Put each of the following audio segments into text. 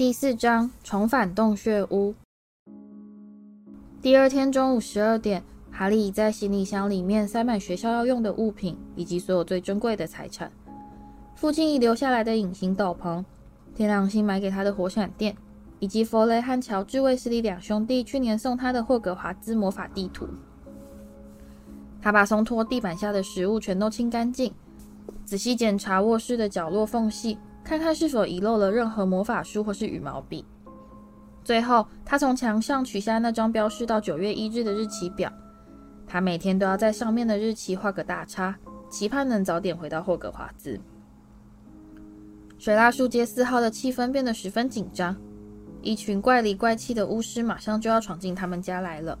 第四章重返洞穴屋。第二天中午十二点，哈利已在行李箱里面塞满学校要用的物品以及所有最珍贵的财产。父亲遗留下来的隐形斗篷，天狼星买给他的火闪电，以及弗雷和乔治·卫斯理两兄弟去年送他的霍格华兹魔法地图。他把松脱地板下的食物全都清干净，仔细检查卧室的角落缝隙，看看是否遗漏了任何魔法书或是羽毛笔。最后，他从墙上取下那张标示到九月一日的日期表。他每天都要在上面的日期画个大叉，期盼能早点回到霍格华兹。水蜡树街四号的气氛变得十分紧张，一群怪里怪气的巫师马上就要闯进他们家来了，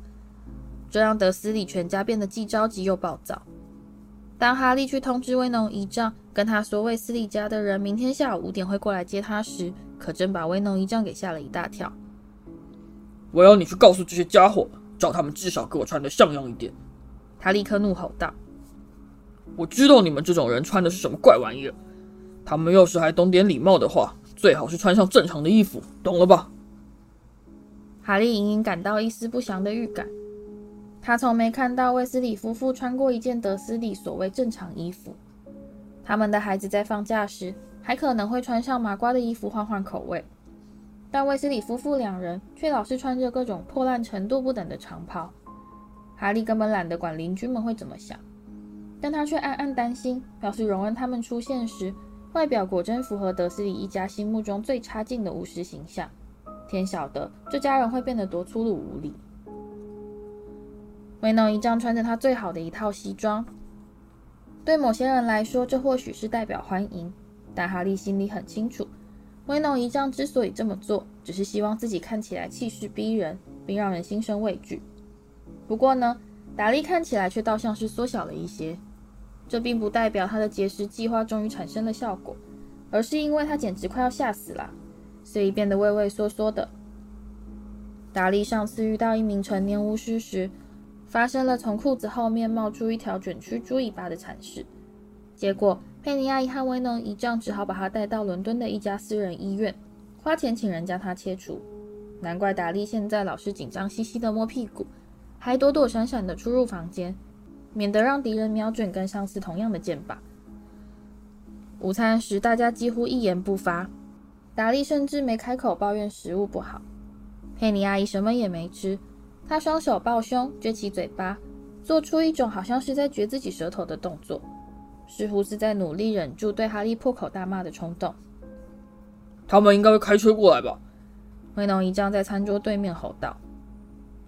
这让德斯里全家变得既着急又暴躁。当哈利去通知威农姨丈，跟他说卫斯理家的人明天下午五点会过来接他时，可真把威农一丈给吓了一大跳。我要你去告诉这些家伙，叫他们至少给我穿的像样一点。他立刻怒吼道：“我知道你们这种人穿的是什么怪玩意儿。他们要是还懂点礼貌的话，最好是穿上正常的衣服，懂了吧？”哈利隐隐感到一丝不祥的预感。他从没看到卫斯理夫妇穿过一件德斯里所谓正常衣服。他们的孩子在放假时还可能会穿上麻瓜的衣服换换口味。但卫斯理夫妇两人却老是穿着各种破烂程度不等的长袍。哈利根本懒得管邻居们会怎么想，但他却暗暗担心，表示荣恩他们出现时，外表果真符合德斯里一家心目中最差劲的巫师形象，天晓得这家人会变得多粗鲁无礼。威农姨丈穿着他最好的一套西装，对某些人来说，这或许是代表欢迎，但哈利心里很清楚。威农姨丈之所以这么做，只是希望自己看起来气势逼人，并让人心生畏惧。不过呢，达利看起来却倒像是缩小了一些。这并不代表他的节食计划终于产生了效果，而是因为他简直快要吓死了，所以变得畏畏缩缩的。达利上次遇到一名成年巫师时，发生了从裤子后面冒出一条卷曲猪尾巴的惨事，结果。佩妮阿姨和威农姨丈只好把他带到伦敦的一家私人医院，花钱请人将他切除。难怪达利现在老是紧张兮兮的摸屁股，还躲躲闪闪的出入房间，免得让敌人瞄准跟上次同样的箭靶。午餐时，大家几乎一言不发，达利甚至没开口抱怨食物不好。佩妮阿姨什么也没吃，她双手抱胸，撅起嘴巴，做出一种好像是在嚼自己舌头的动作。似乎是在努力忍住对哈利破口大骂的冲动。他们应该会开车过来吧？威农一丈在餐桌对面吼道。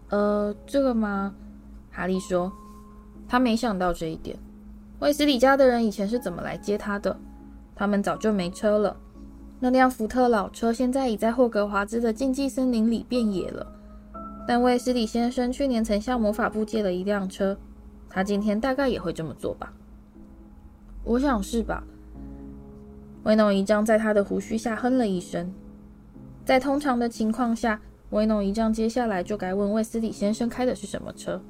呃，这个吗？哈利说。他没想到这一点。卫斯理家的人以前是怎么来接他的？他们早就没车了。那辆福特老车现在已在霍格华兹的禁忌森林里变野了。但卫斯理先生去年曾向魔法部借了一辆车，他今天大概也会这么做吧。我想是吧。威农姨丈在他的胡须下哼了一声。在通常的情况下，威农姨丈接下来就该问卫斯理先生开的是什么车。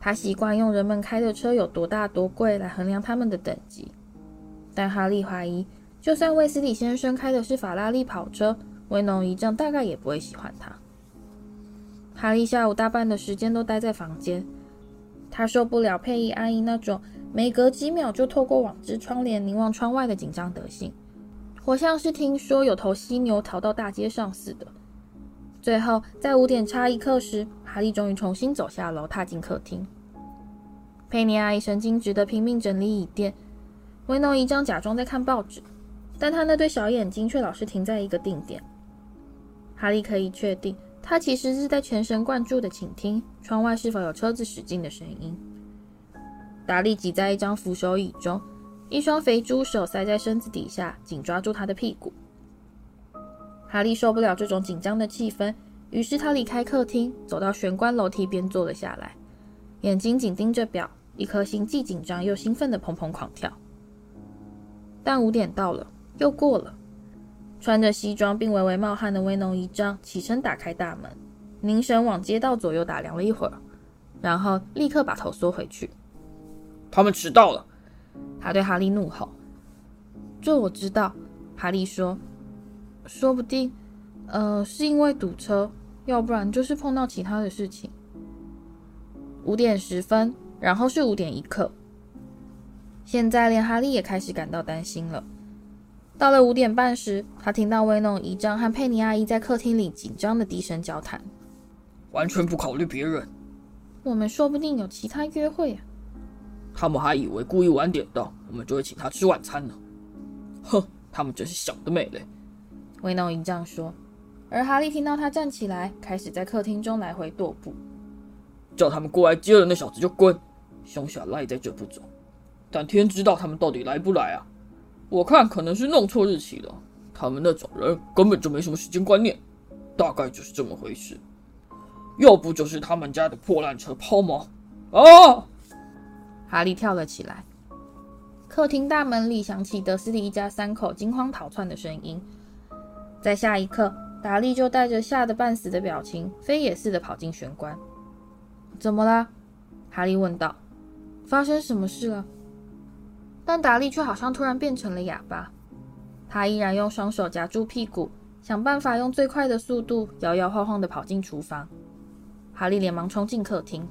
他习惯用人们开的车有多大多贵来衡量他们的等级。但哈利怀疑，就算卫斯理先生开的是法拉利跑车，威农姨丈大概也不会喜欢他。哈利下午大半的时间都待在房间，他受不了佩妮阿姨那种。每隔几秒就透过网织窗帘凝望窗外的紧张德性，活像是听说有头犀牛逃到大街上似的。最后，在五点差一刻时，哈利终于重新走下楼，踏进客厅。佩妮阿姨神经质地拼命整理椅垫，威农姨丈假装在看报纸，但他那对小眼睛却老是停在一个定点。哈利可以确定，他其实是在全神贯注地倾听窗外是否有车子驶进的声音。达利挤在一张扶手椅中，一双肥猪手塞在身子底下，紧抓住他的屁股。哈利受不了这种紧张的气氛，于是他离开客厅，走到玄关楼梯边坐了下来，眼睛紧盯着表，一颗心既紧张又兴奋地砰砰狂跳。但五点到了，又过了。穿着西装并微微冒汗的威农姨丈起身打开大门，凝神往街道左右打量了一会儿，然后立刻把头缩回去。他们迟到了，他对哈利怒吼。这我知道，哈利说。说不定呃，是因为堵车，要不然就是碰到其他的事情。五点十分，然后是五点一刻。现在连哈利也开始感到担心了。到了五点半时，他听到威农姨丈和佩妮阿姨在客厅里紧张的低声交谈。完全不考虑别人，我们说不定有其他约会啊。他们还以为故意晚点到，我们就会请他吃晚餐呢。哼，他们真是想得美嘞！威农姨丈说。而哈利听到他站起来，开始在客厅中来回踱步。叫他们过来接了那小子就滚，凶下赖在这不走。但天知道他们到底来不来啊！我看可能是弄错日期了。他们那种人根本就没什么时间观念，大概就是这么回事。要不就是他们家的破烂车抛锚。啊！哈利跳了起来。客厅大门里响起德斯蒂一家三口惊慌逃窜的声音。在下一刻，达利就带着吓得半死的表情，飞也似的跑进玄关。怎么了？哈利问道。发生什么事了？但达利却好像突然变成了哑巴。他依然用双手夹住屁股，想办法用最快的速度摇摇晃晃地跑进厨房。哈利连忙冲进客厅。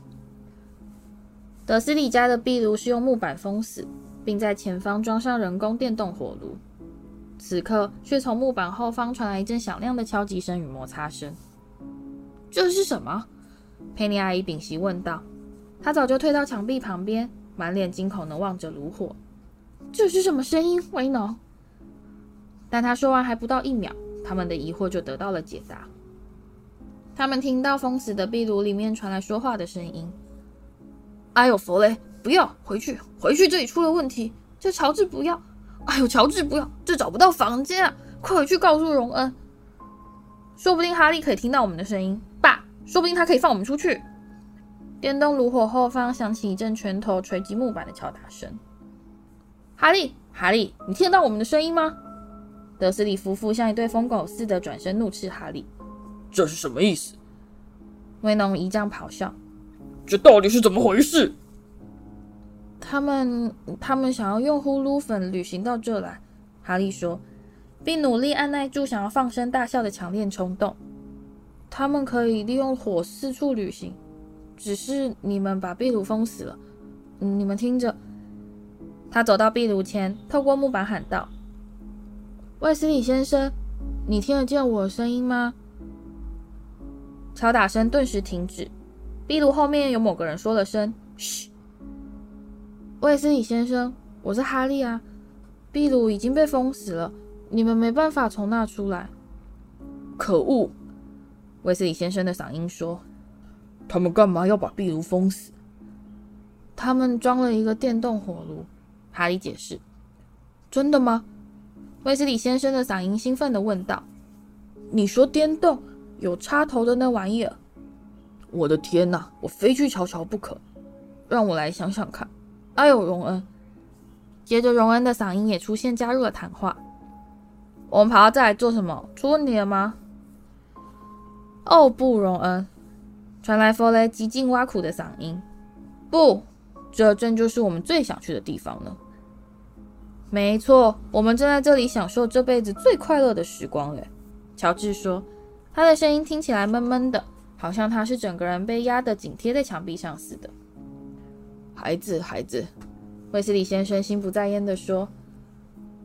德斯里家的壁炉是用木板封死，并在前方装上人工电动火炉。此刻，却从木板后方传来一阵响亮的敲击声与摩擦声。这是什么？佩妮阿姨屏息问道。她早就退到墙壁旁边，满脸惊恐地望着炉火。这是什么声音，威农？但他说完还不到一秒，他们的疑惑就得到了解答。他们听到封死的壁炉里面传来说话的声音：“哎呦，弗雷，不要回去，回去，这里出了问题。这乔治不要，哎呦，乔治不要，这找不到房间啊！快回去告诉荣恩。说不定哈利可以听到我们的声音，爸，说不定他可以放我们出去。”电动炉火后方响起一阵拳头锤击木板的敲打声。哈利，哈利，你听得到我们的声音吗？德斯里夫妇像一对疯狗似的转身怒斥哈利。这是什么意思？威农一丈咆哮。这到底是怎么回事？他们，他们想要用呼噜粉旅行到这来。哈利说，并努力按耐住想要放声大笑的强烈冲动。他们可以利用火四处旅行，只是你们把壁炉封死了。你们听着。他走到壁炉前，透过木板喊道：“卫斯理先生，你听得见我的声音吗？”敲打声顿时停止。壁炉后面有某个人说了声：“嘘。”卫斯理先生，我是哈利啊。壁炉已经被封死了，你们没办法从那出来。可恶！卫斯理先生的嗓音说：“他们干嘛要把壁炉封死？”他们装了一个电动火炉。哈利解释：“真的吗？”卫斯理先生的嗓音兴奋地问道：“你说电动有插头的那玩意儿？我的天哪！我非去瞧瞧不可。让我来想想看。哎呦，荣恩！”接着，荣恩的嗓音也出现，加入了谈话：“我们跑到这来做什么？出问题了吗？”“哦，不，荣恩！”传来弗雷极尽挖苦的嗓音：“不。”这正就是我们最想去的地方呢。没错，我们正在这里享受这辈子最快乐的时光。哎，乔治说，他的声音听起来闷闷的，好像他是整个人被压得紧贴在墙壁上似的。孩子，孩子，卫斯理先生心不在焉地说：“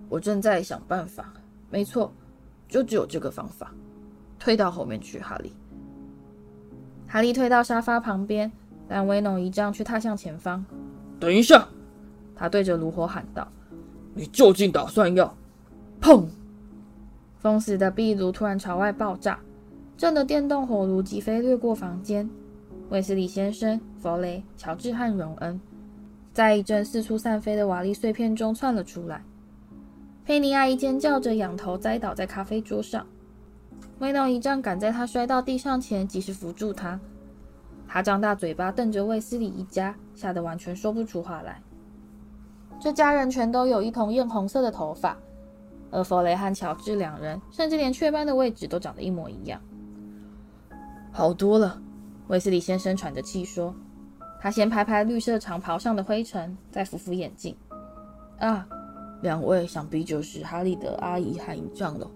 我正在想办法。没错，就只有这个方法。退到后面去，哈利。”哈利退到沙发旁边。但威农一丈却踏向前方。等一下，他对着炉火喊道：“你究竟打算要？”砰！封死的壁炉突然朝外爆炸，震得电动火炉疾飞掠过房间。卫斯理先生、弗雷、乔治和荣恩在一阵四处散飞的瓦砾碎片中窜了出来。佩妮阿姨尖叫着仰头栽倒在咖啡桌上。威农一丈赶在他摔到地上前及时扶住他。他张大嘴巴瞪着卫斯理一家，吓得完全说不出话来。这家人全都有一头艳红色的头发，而弗雷和乔治两人甚至连雀斑的位置都长得一模一样。好多了，卫斯理先生喘着气说。他先拍拍绿色长袍上的灰尘，再扶扶眼镜。啊，两位想必就是哈利的阿姨和姨丈了。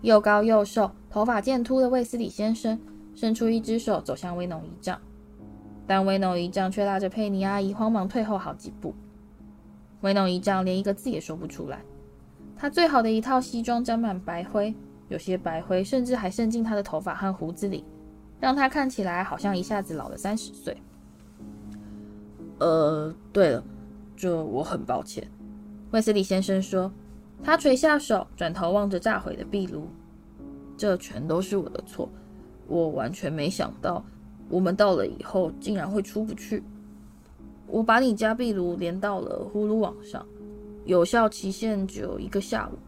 又高又瘦、头发渐秃的卫斯理先生伸出一只手走向威农姨丈，但威农姨丈却拉着佩妮阿姨慌忙退后好几步。威农姨丈连一个字也说不出来。他最好的一套西装沾满白灰，有些白灰甚至还渗进他的头发和胡子里，让他看起来好像一下子老了三十岁。呃，对了，这我很抱歉。卫斯理先生说，他垂下手，转头望着炸毁的壁炉。这全都是我的错，我完全没想到，我们到了以后竟然会出不去。我把你家壁炉连到了呼噜网上，有效期限只有一个下午，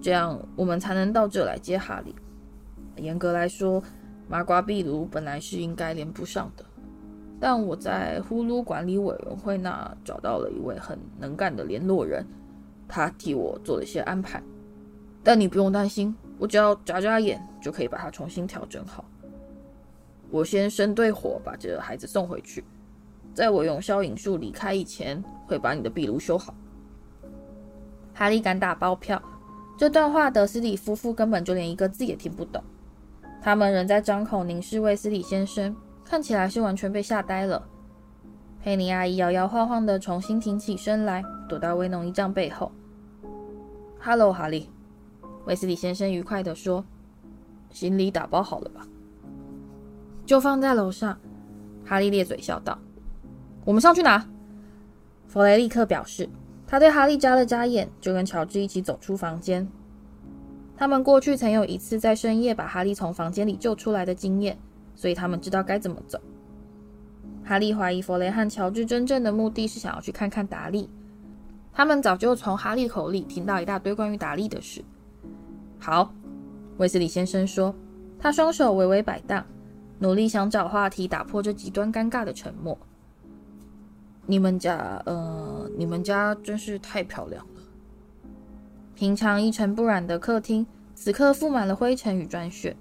这样我们才能到这来接哈利。严格来说，麻瓜壁炉本来是应该连不上的。但我在呼噜管理委员会那找到了一位很能干的联络人，他替我做了些安排。但你不用担心，我只要眨眨眼就可以把它重新调整好。我先生对火把这孩子送回去，在我用消影术离开以前，会把你的壁炉修好。哈利敢打包票，这段话德斯里夫妇根本就连一个字也听不懂，他们仍在张口凝视卫斯理先生。看起来是完全被吓呆了。佩妮阿姨摇摇晃晃地重新挺起身来，躲到威农一丈背后。哈喽，哈利，威斯理先生愉快地说：“行李打包好了吧？就放在楼上。”哈利咧嘴笑道：“我们上去拿。”弗雷立刻表示，他对哈利眨了眨眼，就跟乔治一起走出房间。他们过去曾有一次在深夜把哈利从房间里救出来的经验。所以他们知道该怎么走。哈利怀疑弗雷和乔治真正的目的是想要去看看达利。他们早就从哈利口里听到一大堆关于达利的事。好，卫斯理先生说，他双手微微摆荡，努力想找话题打破这极端尴尬的沉默。你们家，呃，你们家真是太漂亮了。平常一尘不染的客厅，此刻覆满了灰尘与砖屑。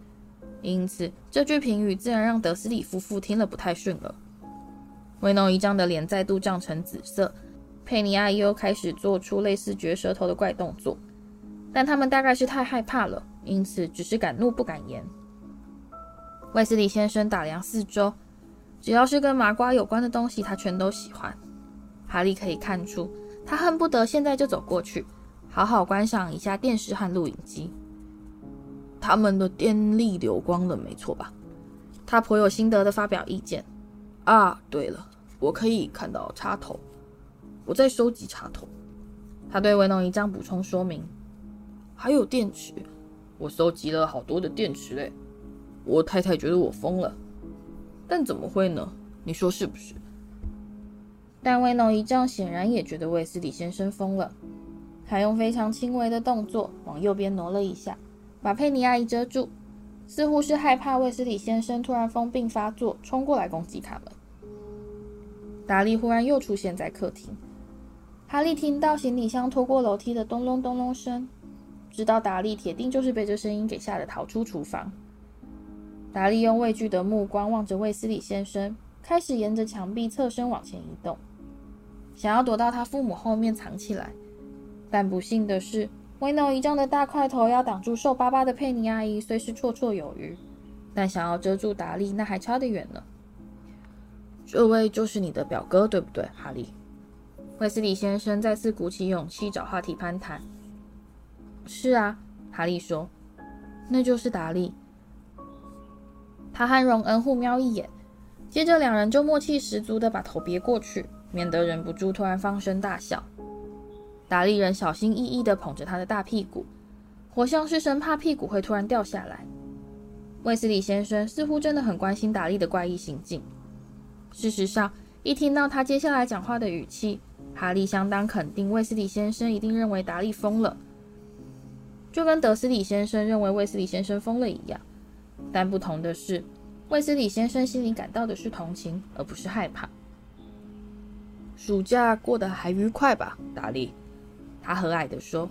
因此，这句评语自然让德斯里夫妇听了不太顺耳。威农姨丈的脸再度涨成紫色，佩妮阿姨又开始做出类似嚼舌头的怪动作，但他们大概是太害怕了，因此只是敢怒不敢言。卫斯理先生打量四周，只要是跟麻瓜有关的东西，他全都喜欢。哈利可以看出，他恨不得现在就走过去，好好观赏一下电视和录影机。他们的电力流光了，没错吧？他颇有心得地发表意见。啊，对了，我可以看到插头，我在收集插头。他对维农姨丈补充说明。还有电池，我收集了好多的电池嘞。我太太觉得我疯了，但怎么会呢？你说是不是？但威农一丈显然也觉得卫斯理先生疯了，他用非常轻微的动作往右边挪了一下。把佩妮阿姨遮住，似乎是害怕卫斯理先生突然疯病发作，冲过来攻击他们。达利忽然又出现在客厅，哈利听到行李箱拖过楼梯的咚隆咚隆声，知道达利铁定就是被这声音给吓得逃出厨房。达利用畏惧的目光望着卫斯理先生，开始沿着墙壁侧身往前移动，想要躲到他父母后面藏起来，但不幸的是。威诺一丈的大块头要挡住瘦巴巴的佩妮阿姨，虽是绰绰有余，但想要遮住达利，那还差得远呢。这位就是你的表哥，对不对，哈利？卫斯理先生再次鼓起勇气找话题攀谈。是啊，哈利说，那就是达利。他和荣恩互瞄一眼，接着两人就默契十足的把头别过去，免得忍不住突然放声大笑。达利人小心翼翼的捧着他的大屁股，活像是生怕屁股会突然掉下来。卫斯理先生似乎真的很关心达利的怪异行径。事实上，一听到他接下来讲话的语气，哈利相当肯定卫斯理先生一定认为达利疯了，就跟德斯里先生认为卫斯理先生疯了一样。但不同的是，卫斯理先生心里感到的是同情，而不是害怕。暑假过得还愉快吧，达利？他和蔼地说：“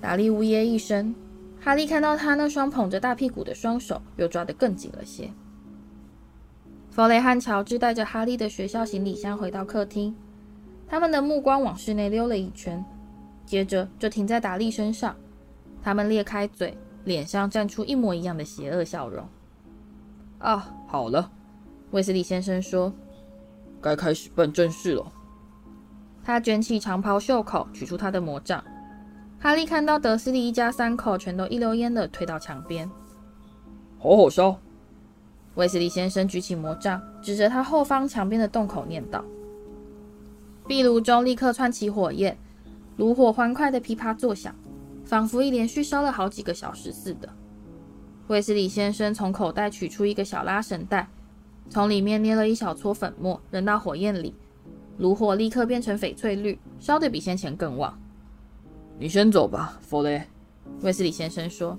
达利呜咽一声。”哈利看到他那双捧着大屁股的双手，又抓得更紧了些。弗雷和乔治带着哈利的学校行李箱回到客厅，他们的目光往室内溜了一圈，接着就停在达利身上。他们裂开嘴，脸上绽出一模一样的邪恶笑容。啊，好了，威斯利先生说：“该开始办正事了。”他卷起长袍袖口，取出他的魔杖。哈利看到德斯利一家三口全都一溜烟的退到墙边。好好烧！威斯利先生举起魔杖，指着他后方墙边的洞口念道：“壁炉中立刻窜起火焰，炉火欢快的噼啪作响。”仿佛一连续烧了好几个小时似的。威斯里先生从口袋取出一个小拉绳袋，从里面捏了一小撮粉末，扔到火焰里，炉火立刻变成翡翠绿，烧得比先前更旺。你先走吧，弗雷。威斯里先生说：“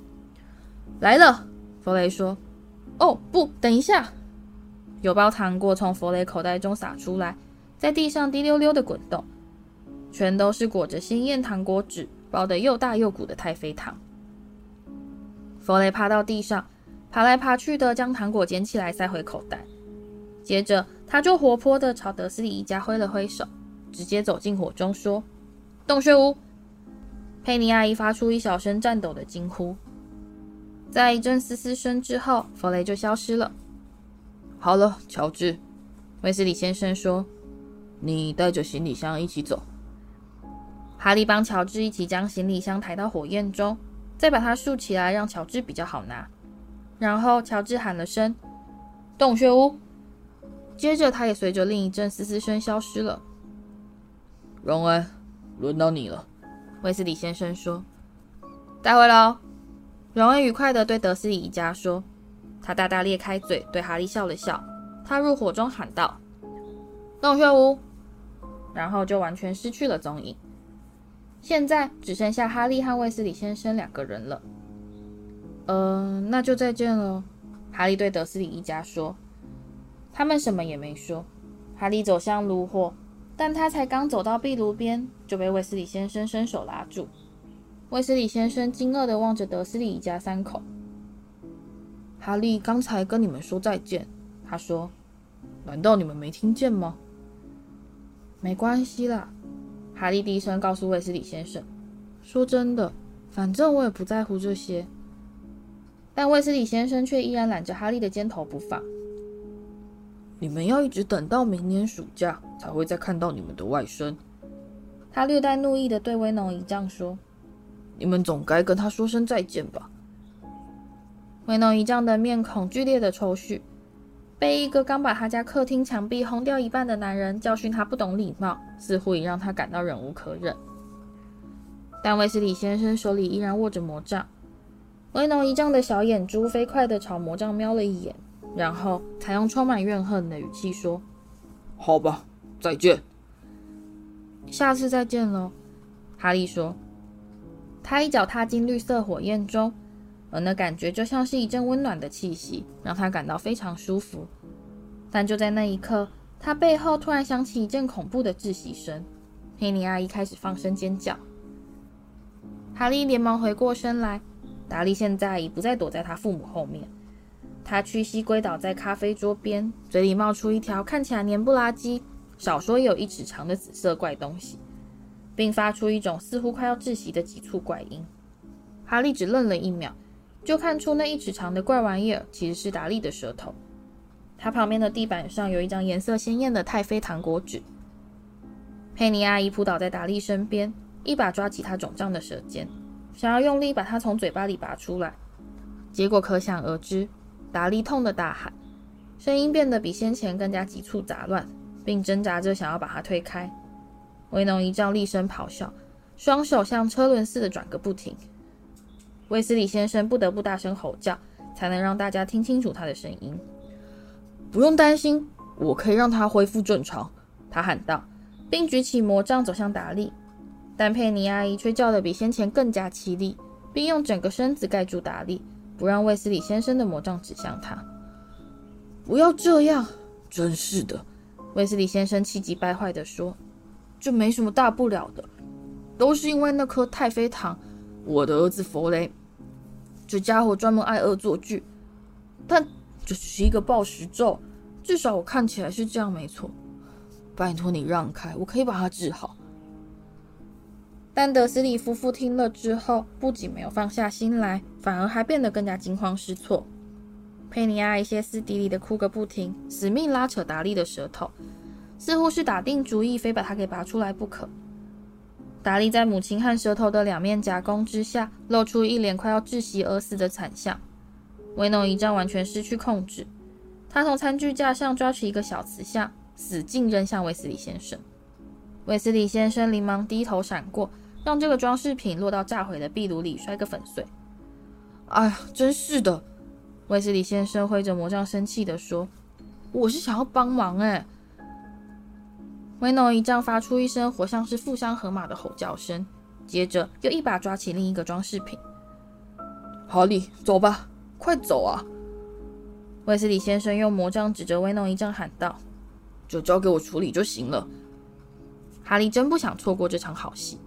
来了。”弗雷说：“哦，不，等一下。”有包糖果从弗雷口袋中洒出来，在地上滴溜溜的滚动，全都是裹着鲜艳糖果纸包的又大又鼓的太妃糖弗雷趴到地上爬来爬去的将糖果捡起来塞回口袋。接着他就活泼的朝德斯里一家挥了挥手直接走进火中说洞穴屋。佩妮阿姨发出一小声颤抖的惊呼。在一阵嘶嘶声之后弗雷就消失了。好了乔治威斯里先生说你带着行李箱一起走。哈利帮乔治一起将行李箱抬到火焰中，再把它竖起来，让乔治比较好拿。然后乔治喊了声“洞穴屋”，接着他也随着另一阵嘶嘶声消失了。荣恩，轮到你了，威斯里先生说：“待会喽。”荣恩愉快地对德斯里一家说，他大大裂开嘴，对哈利笑了笑。他入火中喊道：“洞穴屋。”然后就完全失去了踪影。现在只剩下哈利和卫斯理先生两个人了。嗯、呃，那就再见了。哈利对德斯里一家说。他们什么也没说。哈利走向炉火，但他才刚走到壁炉边，就被卫斯理先生伸手拉住。卫斯理先生惊愕地望着德斯里一家三口。哈利刚才跟你们说再见，他说：“难道你们没听见吗？”没关系啦，哈利低声告诉卫斯理先生：“说真的，反正我也不在乎这些。”但卫斯理先生却依然揽着哈利的肩头不放：“你们要一直等到明年暑假才会再看到你们的外甥。”他略带怒意的对威农姨丈说：“你们总该跟他说声再见吧。”威农姨丈的面孔剧烈的抽搐，被一个刚把他家客厅墙壁轰掉一半的男人教训，他不懂礼貌，似乎已让他感到忍无可忍。但威斯里先生手里依然握着魔杖，威龙一丈的小眼珠飞快地朝魔杖瞄了一眼，然后才用充满怨恨的语气说：好吧，再见。下次再见喽。哈利说，他一脚踏进绿色火焰中。而那感觉就像是一阵温暖的气息，让他感到非常舒服。但就在那一刻，他背后突然响起一阵恐怖的窒息声，佩妮阿姨开始放声尖叫。哈利连忙回过身来，达利现在已不再躲在他父母后面，他屈膝跪倒在咖啡桌边，嘴里冒出一条看起来黏不拉几、少说也有一尺长的紫色怪东西，并发出一种似乎快要窒息的急促怪音。哈利只愣了一秒。就看出那一尺长的怪玩意儿其实是达利的舌头。他旁边的地板上有一张颜色鲜艳的太妃糖果纸。佩妮阿姨扑倒在达利身边，一把抓起他肿胀的舌尖，想要用力把他从嘴巴里拔出来，结果可想而知，达利痛得大喊，声音变得比先前更加急促杂乱，并挣扎着想要把他推开。维农一丈厉声咆哮，双手像车轮似的转个不停，威斯利先生不得不大声吼叫，才能让大家听清楚他的声音。不用担心，我可以让他恢复正常。他喊道，并举起魔杖走向达利。但佩妮阿姨却叫得比先前更加凄厉，并用整个身子盖住达利，不让威斯利先生的魔杖指向他。不要这样！真是的，威斯利先生气急败坏地说：“这没什么大不了的，都是因为那颗太妃糖。”我的儿子佛雷，这家伙专门爱恶作剧，但这是一个暴食咒，至少我看起来是这样，没错。拜托你让开，我可以把他治好。但德斯里夫妇听了之后，不仅没有放下心来，反而还变得更加惊慌失措。佩尼阿姨歇斯底里的哭个不停，死命拉扯达利的舌头，似乎是打定主意非把它给拔出来不可。达利在母亲和舌头的两面夹攻之下，露出一脸快要窒息而死的惨相。威农一丈完全失去控制，他从餐具架上抓取一个小瓷像，使劲扔向卫斯理先生。卫斯理先生连忙低头闪过，让这个装饰品落到炸毁的壁炉里，摔个粉碎。哎呀，真是的！卫斯理先生挥着魔杖，生气地说：“我是想要帮忙。”哎，威诺一丈发出一声活像是负伤河马的吼叫声，接着又一把抓起另一个装饰品。哈利，走吧。快走啊！卫斯理先生用魔杖指着威诺一丈喊道：“就交给我处理就行了。”哈利真不想错过这场好戏，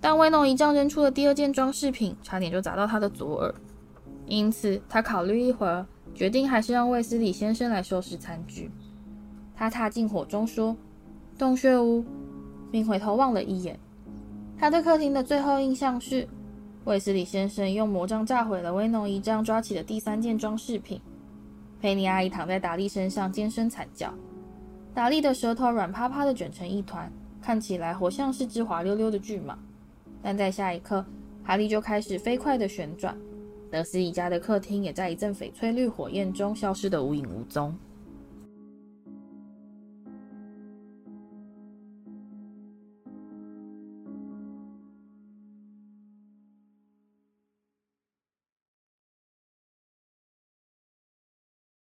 但威诺一丈扔出的第二件装饰品，差点就砸到他的左耳，因此他考虑一会儿，决定还是让卫斯理先生来收拾餐具。他踏进火中说：“洞穴屋。”并回头望了一眼。他对客厅的最后印象是。卫斯理先生用魔杖炸毁了威农一丈抓起的第三件装饰品。佩妮阿姨躺在达利身上尖声惨叫，达利的舌头软趴趴的卷成一团，看起来活像是只滑溜溜的巨蟒。但在下一刻，哈利就开始飞快的旋转，德斯里家的客厅也在一阵翡翠绿火焰中消失得无影无踪。